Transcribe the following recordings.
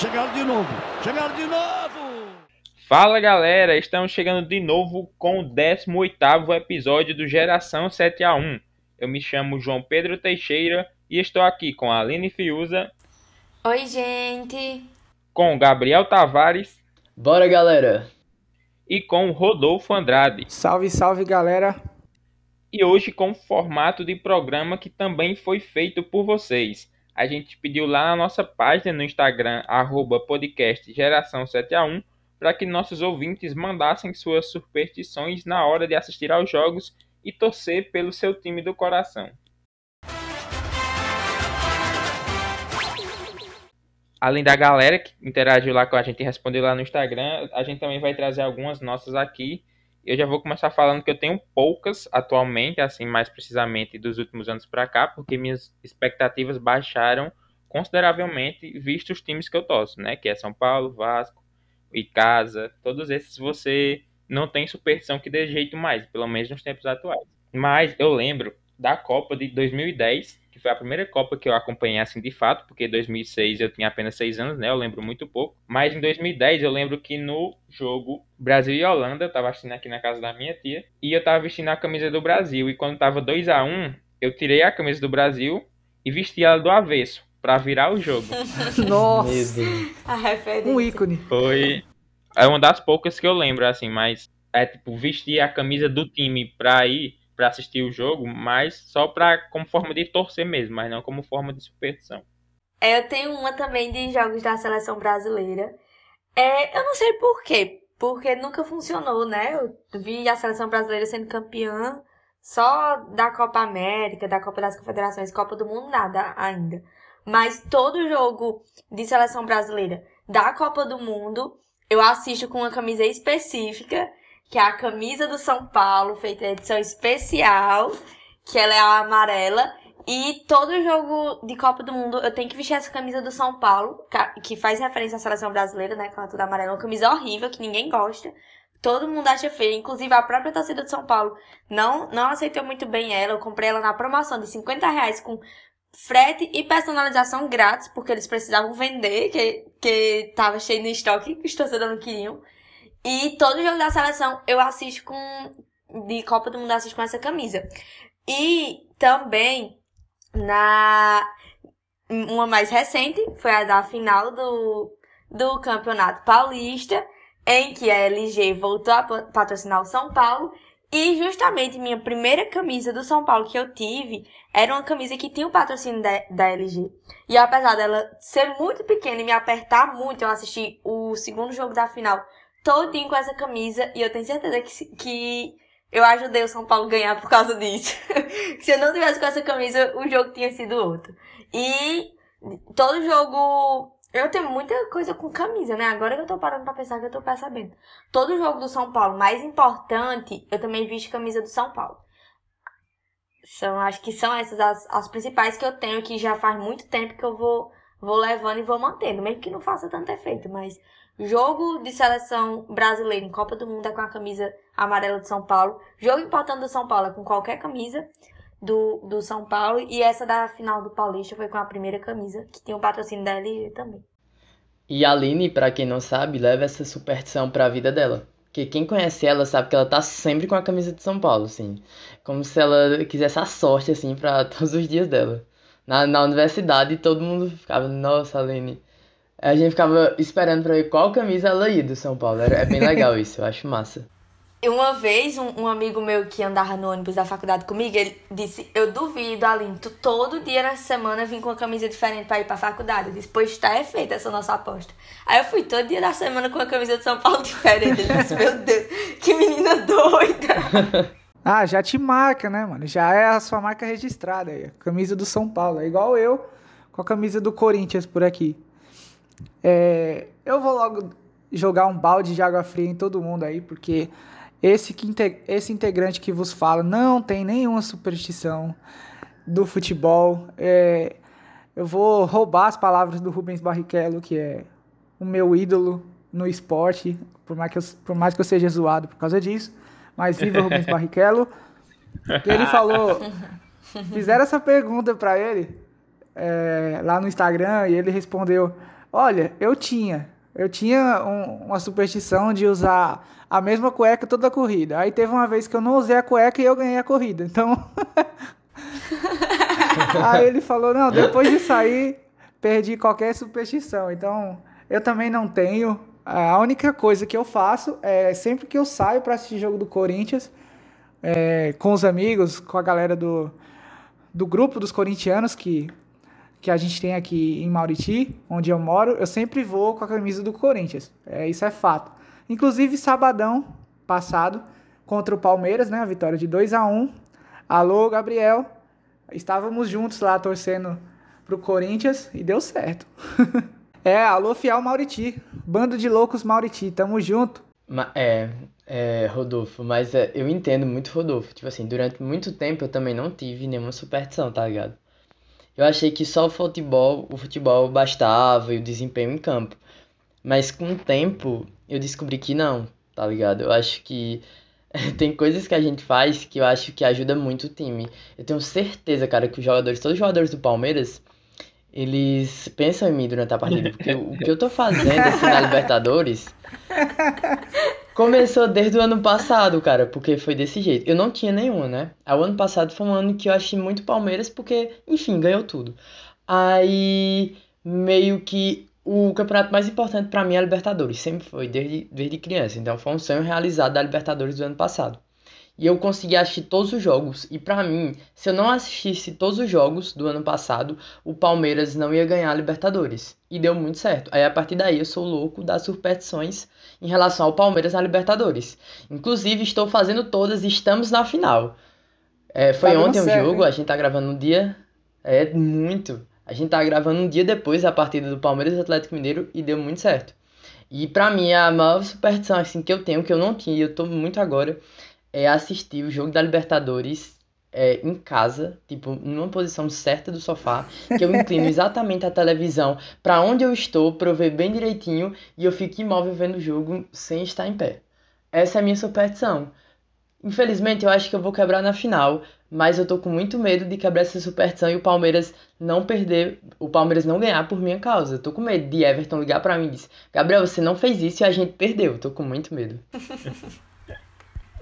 Chegaram de novo. Chegaram de novo. Fala galera, estamos chegando de novo com o 18 episódio do Geração 7 a 1. Eu me chamo João Pedro Teixeira e estou aqui com a Aline Fiuza. Oi, gente. Com o Gabriel Tavares. Bora, galera. E com o Rodolfo Andrade. Salve, salve, galera. E hoje com um formato de programa que também foi feito por vocês. A gente pediu lá na nossa página no Instagram, arroba podcast Geração 7 a 1, para que nossos ouvintes mandassem suas superstições na hora de assistir aos jogos e torcer pelo seu time do coração. Além da galera que interagiu lá com a gente e respondeu lá no Instagram, a gente também vai trazer algumas nossas aqui. Eu já vou começar falando que eu tenho poucas atualmente, assim, mais precisamente dos últimos anos para cá, porque minhas expectativas baixaram consideravelmente, visto os times que eu torço, né? Que é São Paulo, Vasco, e casa, todos esses você não tem superstição que dê jeito mais, pelo menos nos tempos atuais. Mas eu lembro da Copa de 2010, que foi a primeira Copa que eu acompanhei assim de fato, porque em 2006 eu tinha apenas 6 anos, né? Eu lembro muito pouco. Mas em 2010 eu lembro que no jogo Brasil e Holanda, eu tava assistindo aqui na casa da minha tia, e eu tava vestindo a camisa do Brasil, e quando tava 2 a 1 eu tirei a camisa do Brasil e vesti ela do avesso para virar o jogo. Nossa! A referência. Um ícone. Foi. É uma das poucas que eu lembro, assim, mas é tipo vestir a camisa do time pra ir pra assistir o jogo, mas só pra, como forma de torcer mesmo, mas não como forma de superstição. É, eu tenho uma também de jogos da seleção brasileira. É, eu não sei por quê, porque nunca funcionou, né? Eu vi a seleção brasileira sendo campeã só da Copa América, da Copa das Confederações, Copa do Mundo, nada ainda. Mas todo jogo de seleção brasileira da Copa do Mundo, eu assisto com uma camisa específica, que é a camisa do São Paulo, feita edição especial, que ela é a amarela. E todo jogo de Copa do Mundo eu tenho que vestir essa camisa do São Paulo, que faz referência à seleção brasileira, né? Aquela toda amarela, uma camisa horrível que ninguém gosta. Todo mundo acha feia, inclusive a própria torcida de São Paulo não, não aceitou muito bem ela. Eu comprei ela na promoção de 50 reais com frete e personalização grátis, porque eles precisavam vender, que, que tava cheio no estoque, que os torcedores não queriam. E todo jogo da seleção eu assisto com. De Copa do Mundo eu assisto com essa camisa. E também na. Uma mais recente, foi a da final do, do Campeonato Paulista, em que a LG voltou a patrocinar o São Paulo e justamente minha primeira camisa do São Paulo que eu tive era uma camisa que tinha o patrocínio da, da LG. E apesar dela ser muito pequena e me apertar muito, eu assisti o segundo jogo da final todinho com essa camisa. E eu tenho certeza que, que eu ajudei o São Paulo a ganhar por causa disso. Se eu não tivesse com essa camisa, o jogo tinha sido outro. E todo jogo eu tenho muita coisa com camisa, né? Agora que eu tô parando pra pensar que eu tô percebendo. Todo jogo do São Paulo mais importante, eu também visto camisa do São Paulo. São, acho que são essas as, as principais que eu tenho, que já faz muito tempo que eu vou, vou levando e vou mantendo. Mesmo que não faça tanto efeito, mas jogo de seleção brasileira em Copa do Mundo é com a camisa amarela de São Paulo. Jogo importante do São Paulo é com qualquer camisa do, do São Paulo. E essa da final do Paulista foi com a primeira camisa, que tinha o patrocínio da LG também. E a Aline, pra quem não sabe, leva essa superstição pra vida dela. Porque quem conhece ela sabe que ela tá sempre com a camisa de São Paulo, assim. Como se ela quisesse a sorte, assim, pra todos os dias dela. Na, na universidade, todo mundo ficava, nossa, Aline. A gente ficava esperando pra ver qual camisa ela ia do São Paulo. É bem legal isso, eu acho massa. Uma vez, um, um, amigo meu que andava no ônibus da faculdade comigo, ele disse: Eu duvido, Aline, tu todo dia nessa semana vir com uma camisa diferente pra ir pra faculdade. Eu disse: Pois tá, é feita essa nossa aposta. Aí eu fui todo dia da semana com a camisa de São Paulo diferente. Ele disse: Meu Deus, que menina doida. ah, já te marca, né, mano? Já é a sua marca registrada aí. A camisa do São Paulo. É igual eu com a camisa do Corinthians por aqui. É, eu vou logo jogar um balde de água fria em todo mundo aí, porque esse, que, esse integrante que vos fala não tem nenhuma superstição do futebol. É, eu vou roubar as palavras do Rubens Barrichello, que é o meu ídolo no esporte, por mais que eu, por mais que eu seja zoado por causa disso. Mas viva Rubens Barrichello. Ele falou. Fizeram essa pergunta para ele é, lá no Instagram e ele respondeu: Olha, eu tinha. Eu tinha um, uma superstição de usar a mesma cueca toda a corrida. Aí teve uma vez que eu não usei a cueca e eu ganhei a corrida. Então. Aí ele falou: não, depois de sair, perdi qualquer superstição. Então, eu também não tenho. A única coisa que eu faço é sempre que eu saio para assistir jogo do Corinthians, é, com os amigos, com a galera do, do grupo dos corintianos que, que a gente tem aqui em Mauriti, onde eu moro, eu sempre vou com a camisa do Corinthians. É, isso é fato. Inclusive, sabadão passado, contra o Palmeiras, né? A vitória de 2 a 1 Alô, Gabriel. Estávamos juntos lá torcendo pro Corinthians e deu certo. é, alô, Fial Mauriti. Bando de loucos Mauriti, tamo junto. É, é, Rodolfo, mas é, eu entendo muito Rodolfo. Tipo assim, durante muito tempo eu também não tive nenhuma superstição, tá ligado? Eu achei que só o futebol, o futebol bastava e o desempenho em campo. Mas com o tempo eu descobri que não, tá ligado? Eu acho que tem coisas que a gente faz que eu acho que ajuda muito o time. Eu tenho certeza, cara, que os jogadores, todos os jogadores do Palmeiras, eles pensam em mim durante a partida, porque o que eu tô fazendo assim na Libertadores começou desde o ano passado, cara, porque foi desse jeito. Eu não tinha nenhuma, né? Aí o ano passado foi um ano que eu achei muito Palmeiras, porque, enfim, ganhou tudo. Aí, meio que o campeonato mais importante pra mim é a Libertadores, sempre foi, desde, desde criança. Então foi um sonho realizado da Libertadores do ano passado. E eu consegui assistir todos os jogos. E pra mim, se eu não assistisse todos os jogos do ano passado, o Palmeiras não ia ganhar a Libertadores. E deu muito certo. Aí a partir daí eu sou louco das superstições em relação ao Palmeiras na Libertadores. Inclusive, estou fazendo todas e estamos na final. É, foi Tá ontem o certo, jogo, hein? a gente tá gravando um dia. É muito. A gente tá gravando um dia depois da partida do Palmeiras e Atlético Mineiro e deu muito certo. E pra mim, a maior superstição assim, que eu tenho, que eu não tinha, e eu tô muito agora, é assistir o jogo da Libertadores é, em casa, tipo, numa posição certa do sofá, que eu inclino exatamente a televisão pra onde eu estou, pra eu ver bem direitinho, e eu fico imóvel vendo o jogo sem estar em pé. Essa é a minha superstição. Infelizmente, eu acho que eu vou quebrar na final, mas eu tô com muito medo de quebrar essa superstição e o Palmeiras não perder, o Palmeiras não ganhar por minha causa. Eu tô com medo de Everton ligar pra mim e dizer: Gabriel, você não fez isso e a gente perdeu. Eu tô com muito medo.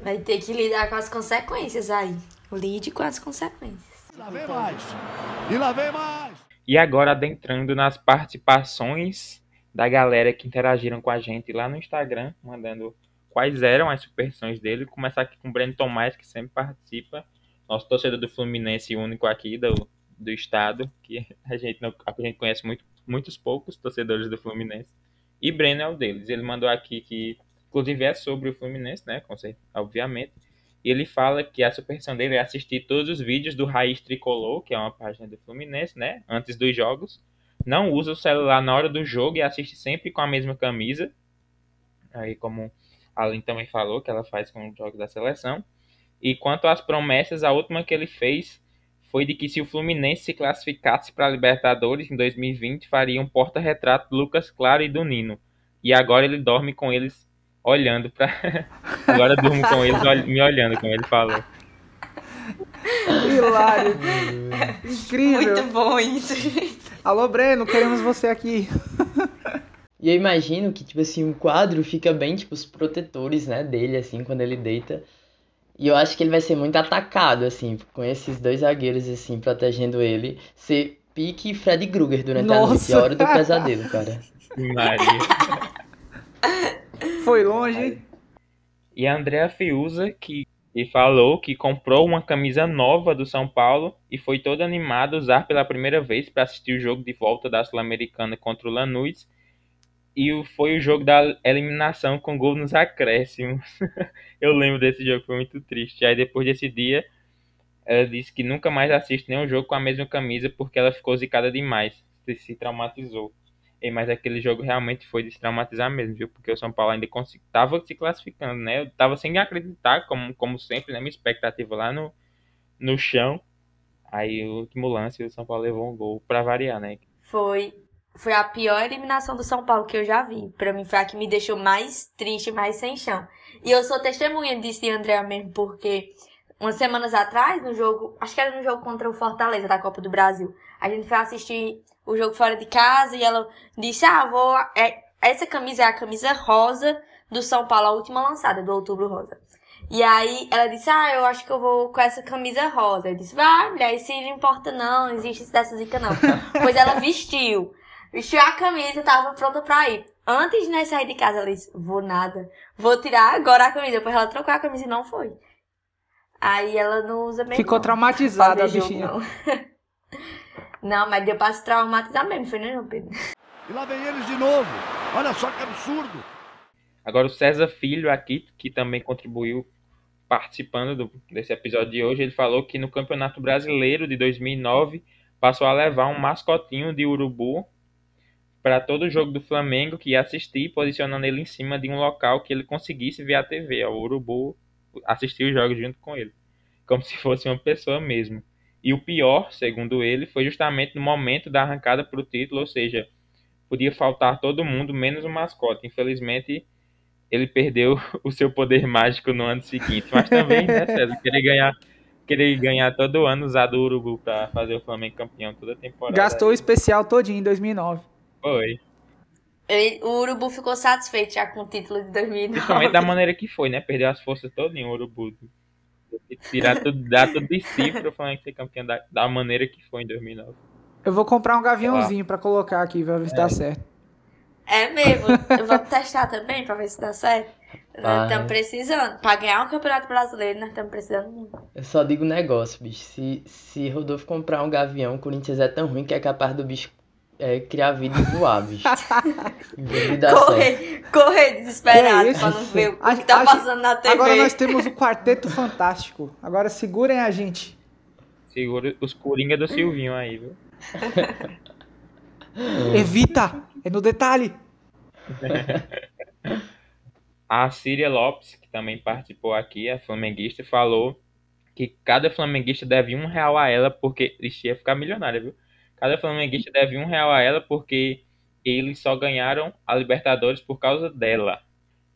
Vai ter que lidar com as consequências aí. Lide com as consequências. Lá vem mais. E lá vem mais. E agora adentrando nas participações da galera que interagiram com a gente lá no Instagram, mandando quais eram as superstições dele. Começar aqui com o Breno Tomás, que sempre participa, nosso torcedor do Fluminense único aqui do, do estado, que a gente, não, a gente conhece muito, muitos poucos torcedores do Fluminense. E Breno é um deles. Ele mandou aqui que, inclusive, é sobre o Fluminense, né? Obviamente. E ele fala que a superstição dele é assistir todos os vídeos do Raiz Tricolor, que é uma página do Fluminense, né? Antes dos jogos. Não usa o celular na hora do jogo e assiste sempre com a mesma camisa. Aí, como a Aline também falou, que ela faz com os jogos da seleção. E quanto às promessas, a última que ele fez foi de que se o Fluminense se classificasse para a Libertadores em 2020, faria um porta-retrato do Lucas Claro e do Nino. E agora ele dorme com eles olhando para. agora eu durmo com eles me olhando, como ele falou. Hilário. Incrível. Muito bom isso, gente. Alô, Breno, queremos você aqui. E eu imagino que, tipo assim, o quadro fica bem, tipo, os protetores, né, dele, assim, quando ele deita. E eu acho que ele vai ser muito atacado, assim, com esses dois zagueiros, assim, protegendo ele. Ser pique Freddy Krueger durante a noite, Nossa. a hora do pesadelo, cara. Maria. Foi longe, hein? E a Andrea Fiuza, que, que falou que comprou uma camisa nova do São Paulo e foi toda animada a usar pela primeira vez para assistir o jogo de volta da Sul-Americana contra o Lanús. E foi o jogo da eliminação com gol nos acréscimos. Eu lembro desse jogo, foi muito triste. Aí depois desse dia, ela disse que nunca mais assiste nenhum jogo com a mesma camisa porque ela ficou zicada demais. Se traumatizou. Mas aquele jogo realmente foi de traumatizar mesmo, viu? Porque o São Paulo ainda estava se classificando, né? Eu tava sem acreditar, como, como sempre, né? Minha expectativa lá no, no chão. Aí o último lance, o São Paulo levou um gol pra variar, né? Foi, foi a pior eliminação do São Paulo que eu já vi. Pra mim foi a que me deixou mais triste, mais sem chão. E eu sou testemunha disso de André mesmo, porque umas semanas atrás, no jogo, acho que era no jogo contra o Fortaleza da Copa do Brasil, a gente foi assistir o jogo fora de casa e ela disse: Ah, vou. É, essa camisa é a camisa rosa do São Paulo, a última lançada, do Outubro Rosa. E aí ela disse: Ah, eu acho que eu vou com essa camisa rosa. Eu disse: Vai, mulher, isso não importa, não, não existe dessa zica, não. pois ela vestiu. Vestiu a camisa, tava pronta pra ir. Antes de nós sair de casa, ela disse: Vou nada. Vou tirar agora a camisa. Depois ela trocou a camisa e não foi. Aí ela não usa mesmo. Ficou não. traumatizada a bichinha. Não. mas deu pra se traumatizar mesmo, foi né, não, Pedro? E lá vem eles de novo. Olha só que absurdo. Agora o César Filho aqui, que também contribuiu participando do- desse episódio de hoje, ele falou que no Campeonato Brasileiro de 2009 passou a levar um mascotinho de urubu para todo jogo do Flamengo que ia assistir, posicionando ele em cima de um local que ele conseguisse ver a TV. ó, O urubu assistir os jogos junto com ele, como se fosse uma pessoa mesmo. E o pior, segundo ele, foi justamente no momento da arrancada para o título, ou seja, podia faltar todo mundo, menos o mascote. Infelizmente, ele perdeu o seu poder mágico no ano seguinte. Mas também, né, César, querer ganhar, querer ganhar todo ano, usar do Urubu para fazer o Flamengo campeão toda a temporada. Gastou o especial todinho em 2009. Foi. Ele- o Urubu ficou satisfeito já com o título de 2009. Principalmente da maneira que foi, né? Perdeu as forças todinho, o Urubu. Tirar tudo, dar tudo de si pro Flamengo ser campeão da, da maneira que foi em 2009. Eu vou comprar um gaviãozinho pra colocar aqui, pra ver se dá certo. É mesmo. Vamos testar também pra ver se dá certo. Nós estamos precisando. Pra ganhar um campeonato brasileiro, nós estamos precisando muito. Eu só digo um negócio, bicho. Se, se Rodolfo comprar um gavião, o Corinthians é tão ruim que é capaz do bicho é, criar de dar certo. Correr, correr desesperado isso? pra não ver o A- que tá a- passando na TV. Agora nós temos o Quarteto Fantástico. Agora segurem a gente. Segura os Coringa do Silvinho aí, viu? Evita! É no detalhe. A Síria Lopes, que também participou aqui, a flamenguista, falou que cada flamenguista deve um real a ela porque. Ixi, ia ficar milionária, viu? Cada flamenguista deve um real a ela porque eles só ganharam a Libertadores por causa dela.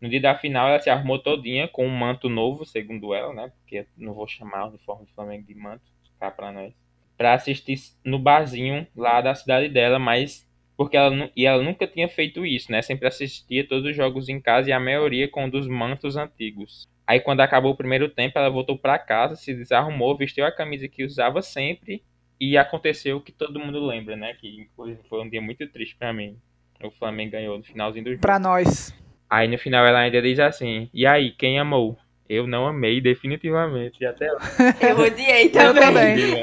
No dia da final, ela se arrumou todinha com um manto novo, segundo ela, né? Porque não vou chamar o uniforme do Flamengo de manto, cá pra nós. Pra assistir no barzinho lá da cidade dela, mas porque ela, e ela nunca tinha feito isso, né? Sempre assistia todos os jogos em casa e a maioria com um dos mantos antigos. Aí quando acabou o primeiro tempo, ela voltou pra casa, se desarrumou, vestiu a camisa que usava sempre e aconteceu o que todo mundo lembra, né? Que inclusive foi um dia muito triste pra mim. O Flamengo ganhou no finalzinho do jogo. Pra nós. Aí no final ela ainda diz assim: "E aí, quem amou?" Eu não amei definitivamente. E até lá. Eu odiei Eu também. também.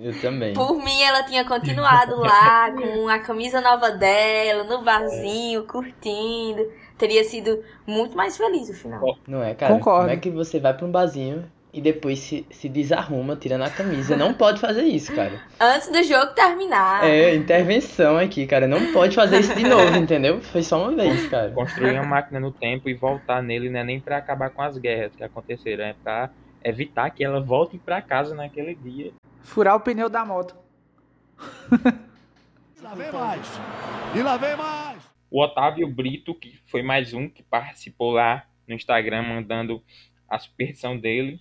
Eu também. Por mim, ela tinha continuado lá com a camisa nova dela, no barzinho, curtindo. Teria sido muito mais feliz o final. Não é, cara? Concordo. Como é que você vai pra um barzinho e depois se, se desarruma tirando a camisa? Não pode fazer isso, cara. Antes do jogo terminar. É, intervenção aqui, cara. Não pode fazer isso de novo, entendeu? Foi só uma vez, cara. Construir uma máquina no tempo e voltar nele não é nem pra acabar com as guerras que aconteceram, é pra evitar que ela volte pra casa naquele dia. Furar o pneu da moto. Lá vem mais. E lá vem mais. O Otávio Brito, que foi mais um que participou lá no Instagram, mandando a superstição dele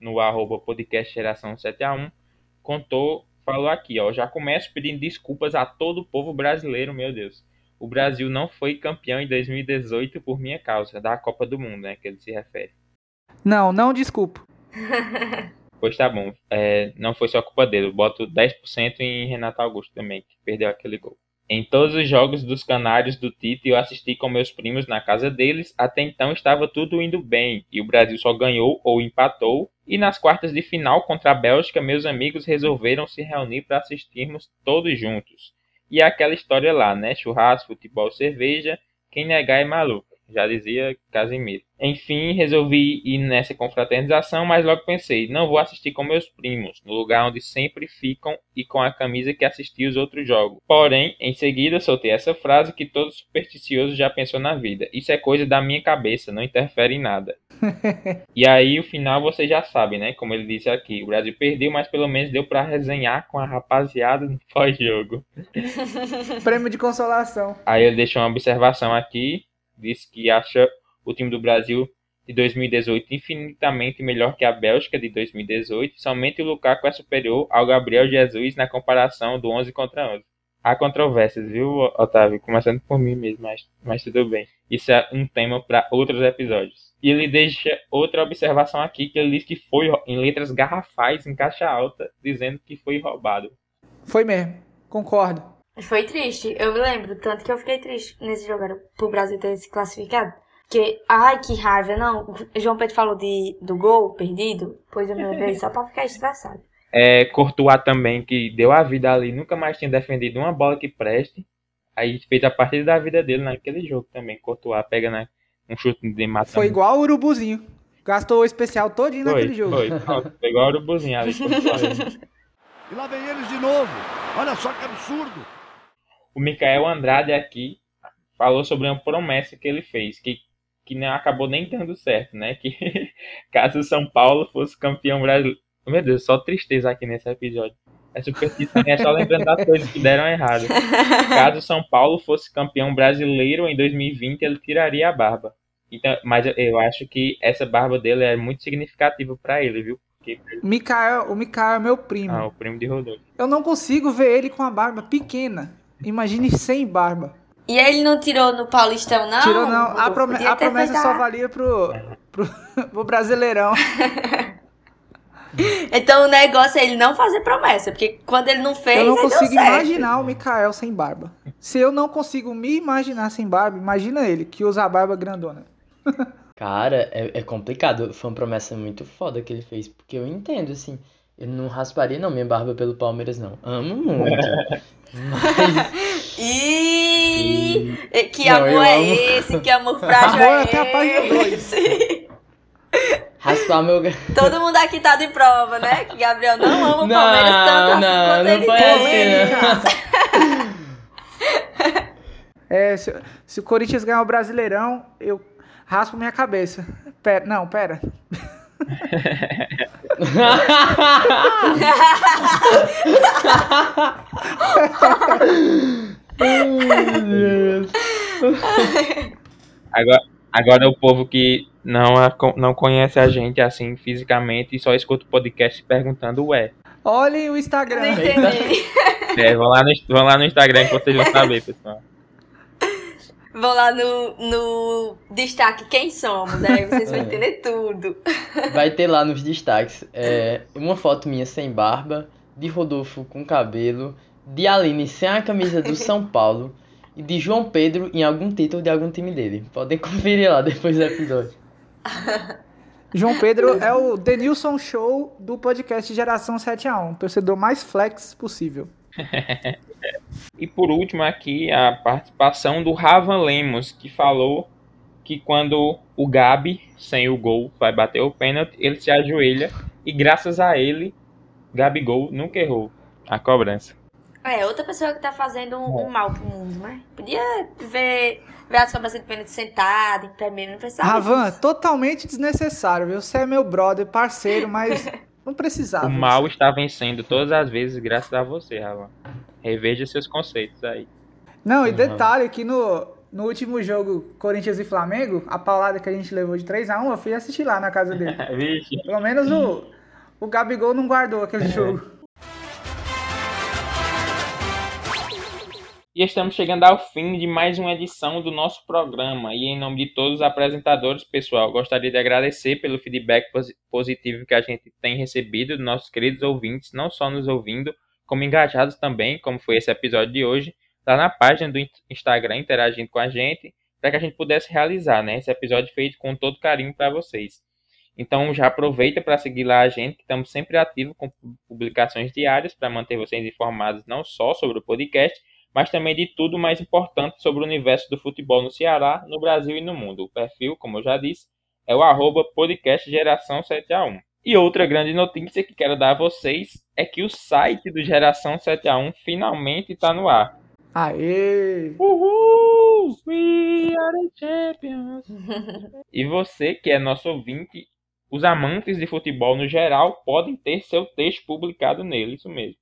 no arroba podcast geração 7a1, contou, falou aqui, ó, já começo pedindo desculpas a todo o povo brasileiro, meu Deus. O Brasil não foi campeão em 2018 por minha causa, da Copa do Mundo, né, que ele se refere. Não, não desculpo. Pois tá bom, é, não foi só culpa dele, eu boto 10% em Renato Augusto também, que perdeu aquele gol. Em todos os jogos dos Canários do Tite, eu assisti com meus primos na casa deles. Até então estava tudo indo bem e o Brasil só ganhou ou empatou. E nas quartas de final contra a Bélgica, meus amigos resolveram se reunir para assistirmos todos juntos. E é aquela história lá, né? Churrasco, futebol, cerveja. Quem negar é maluco, já dizia Casimiro. Enfim, resolvi ir nessa confraternização, mas logo pensei, não vou assistir com meus primos, no lugar onde sempre ficam e com a camisa que assisti os outros jogos. Porém, em seguida soltei essa frase que todo supersticioso já pensou na vida. Isso é coisa da minha cabeça, não interfere em nada. e aí o final vocês já sabem, né? Como ele disse aqui, o Brasil perdeu, mas pelo menos deu para resenhar com a rapaziada no pós-jogo. Prêmio de consolação. Aí ele deixou uma observação aqui, disse que acha o time do Brasil de 2018 infinitamente melhor que a Bélgica de 2018, somente o Lukaku é superior ao Gabriel Jesus na comparação do 11 contra 11. Há controvérsias, viu, Otávio? Começando por mim mesmo, mas, mas tudo bem. Isso é um tema para outros episódios. E ele deixa outra observação aqui, que ele diz que foi em letras garrafais, em caixa alta, dizendo que foi roubado. Foi mesmo, concordo. Foi triste, eu me lembro, tanto que eu fiquei triste nesse jogo, era pro Brasil ter se classificado. Porque, ai, que raiva, não. O João Pedro falou de, do gol perdido, pois eu me lembrei só pra ficar estressado. É, Courtois também, que deu a vida ali, nunca mais tinha defendido uma bola que preste. Aí fez a partida da vida dele naquele jogo também. Courtois pega né, um chute de mata. Foi igual o Urubuzinho. Gastou o especial todinho foi, naquele jogo. Foi, foi igual o Urubuzinho ali. e lá vem eles de novo. Olha só que absurdo. O Mikael Andrade aqui falou sobre uma promessa que ele fez, que, que não acabou nem dando certo, né? Que caso o São Paulo fosse campeão brasileiro. Meu Deus, só tristeza aqui nesse episódio. É superstição, é só lembrando das coisas que deram errado. Caso o São Paulo fosse campeão brasileiro em 2020, ele tiraria a barba. Então, mas eu acho que essa barba dele é muito significativa para ele, viu? Porque... Mikael, o Mikael é meu primo. Ah, o primo de Rodolfo. Eu não consigo ver ele com a barba pequena. Imagine sem barba. E ele não tirou no Paulistão, não? Tirou não. A, prome a promessa só valia pro, pro, pro Brasileirão. então o negócio é ele não fazer promessa, porque quando ele não fez, Eu não consigo deu certo. imaginar o Mikael sem barba. Se eu não consigo me imaginar sem barba, imagina ele, que usa a barba grandona. Cara, é, é complicado. Foi uma promessa muito foda que ele fez, porque eu entendo, assim. Eu não rasparia não minha barba pelo Palmeiras, não. Amo muito. mas... E... Que Não, amor é amo. esse? Que amor frágil Amor é até a página dois. esse? Raspar meu. Todo mundo aqui tá de prova, né? Que Gabriel não ama o Não, Palmeiras tanto assim não, quanto não ele tem. assim, É, se, se o Corinthians ganhar o Brasileirão, eu raspo minha cabeça. Pera, não, pera. Agora, agora o povo que não, a- não conhece a gente assim fisicamente e só escuta o podcast perguntando, ué. Olhem o Não Instagram. entendi. É, vão, lá no, vão lá no Instagram que vocês vão saber, pessoal. Vou lá no, no destaque quem somos, né? Vocês vão É. entender tudo. Vai ter lá nos destaques é, uma foto minha sem barba, de Rodolfo com cabelo, de Aline sem a camisa do São Paulo e de João Pedro em algum título de algum time dele. Podem conferir lá depois do episódio. João Pedro é o Denilson Show do podcast Geração 7 a 1 torcedor mais flex possível. E por último aqui a participação do Ravan Lemos, que falou que quando o Gabi, sem o gol, vai bater o pênalti, ele se ajoelha e graças a ele, Gabigol nunca errou a cobrança. É, outra pessoa que tá fazendo um, um mal pro mundo, né? Podia ver, ver as cobranças de pênalti sentado, em pé mesmo, não precisava Ravan, disso. totalmente desnecessário, viu? Você é meu brother, parceiro, mas não precisava. O mal está vencendo todas as vezes graças a você, Ravan. Reveja seus conceitos aí. Não, e Uhum. detalhe que no, no último jogo Corinthians e Flamengo, a paulada que a gente levou de 3 a 1 eu fui assistir lá na casa dele. Pelo menos o, o Gabigol não guardou aquele jogo. E estamos chegando ao fim de mais uma edição do nosso programa. E em nome de todos os apresentadores, pessoal, gostaria de agradecer pelo feedback posi- positivo que a gente tem recebido dos nossos queridos ouvintes, não só nos ouvindo, como engajados também, como foi esse episódio de hoje, lá na página do in- Instagram interagindo com a gente, para que a gente pudesse realizar né, esse episódio feito com todo carinho para vocês. Então já aproveita para seguir lá a gente, que estamos sempre ativos com publicações diárias para manter vocês informados não só sobre o podcast, mas também de tudo mais importante sobre o universo do futebol no Ceará, no Brasil e no mundo. O perfil, como eu já disse, é o arroba podcast geração 7a1. E outra grande notícia que quero dar a vocês é que o site do Geração 7a1 finalmente está no ar. Aê! Uhul! We are the champions! e você, que é nosso ouvinte, os amantes de futebol no geral podem ter seu texto publicado nele, isso mesmo.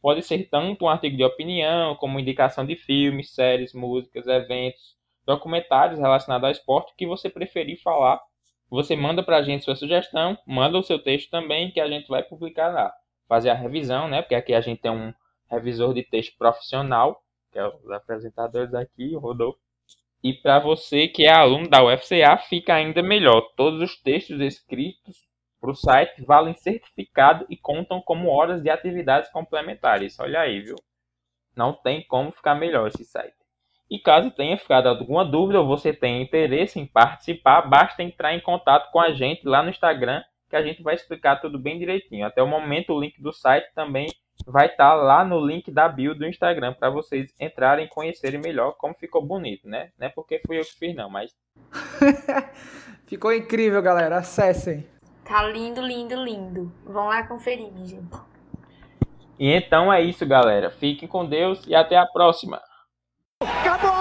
Pode ser tanto um artigo de opinião, como indicação de filmes, séries, músicas, eventos, documentários relacionados ao esporte, que você preferir falar, Você manda pra gente sua sugestão, manda o seu texto também, que a gente vai publicar lá. Fazer a revisão, né? Porque aqui a gente tem um revisor de texto profissional, que é os apresentadores aqui, o Rodolfo. E para você que é aluno da UFCA, fica ainda melhor. Todos os textos escritos para o site valem certificado e contam como horas de atividades complementares. Olha aí, viu? Não tem como ficar melhor esse site. E caso tenha ficado alguma dúvida ou você tenha interesse em participar, basta entrar em contato com a gente lá no Instagram, que a gente vai explicar tudo bem direitinho. Até o momento, o link do site também vai estar tá lá no link da bio do Instagram para vocês entrarem e conhecerem melhor como ficou bonito, né? Não é porque fui eu que fiz, não, mas. ficou incrível, galera. Acessem. Tá lindo, lindo, lindo. Vão lá conferir, minha gente. E então é isso, galera. Fiquem com Deus e até a próxima. Acabou!